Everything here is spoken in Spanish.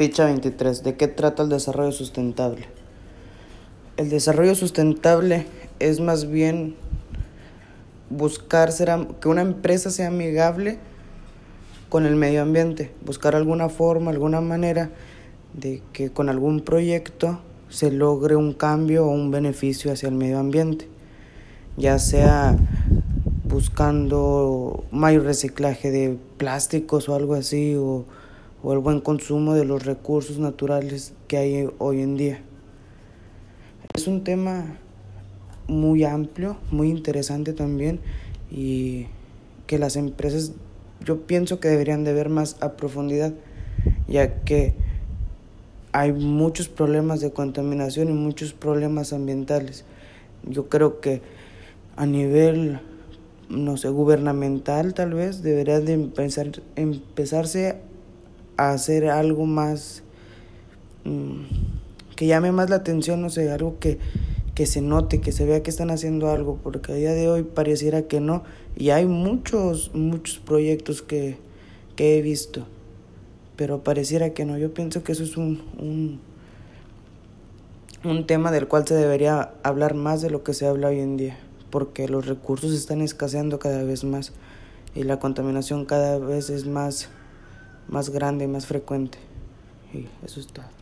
Ficha 23. ¿De qué trata el desarrollo sustentable? El desarrollo sustentable es más bien buscar que una empresa sea amigable con el medio ambiente, buscar alguna forma, alguna manera de que con algún proyecto se logre un cambio o un beneficio hacia el medio ambiente, ya sea buscando mayor reciclaje de plásticos o algo así, o, o el buen consumo de los recursos naturales que hay hoy en día. Es un tema muy amplio, muy interesante también y que las empresas yo pienso que deberían de ver más a profundidad, ya que hay muchos problemas de contaminación y muchos problemas ambientales. Yo creo que a nivel, no sé, gubernamental tal vez debería de empezar, empezarse a hacer algo más mm, que llame más la atención, no sé, algo que, que se note, que se vea que están haciendo algo, porque a día de hoy pareciera que no, y hay muchos, muchos proyectos que, que he visto, pero pareciera que no. Yo pienso que eso es un, un, un tema del cual se debería hablar más de lo que se habla hoy en día, porque los recursos están escaseando cada vez más y la contaminación cada vez es más, más grande y más frecuente. Y eso es todo.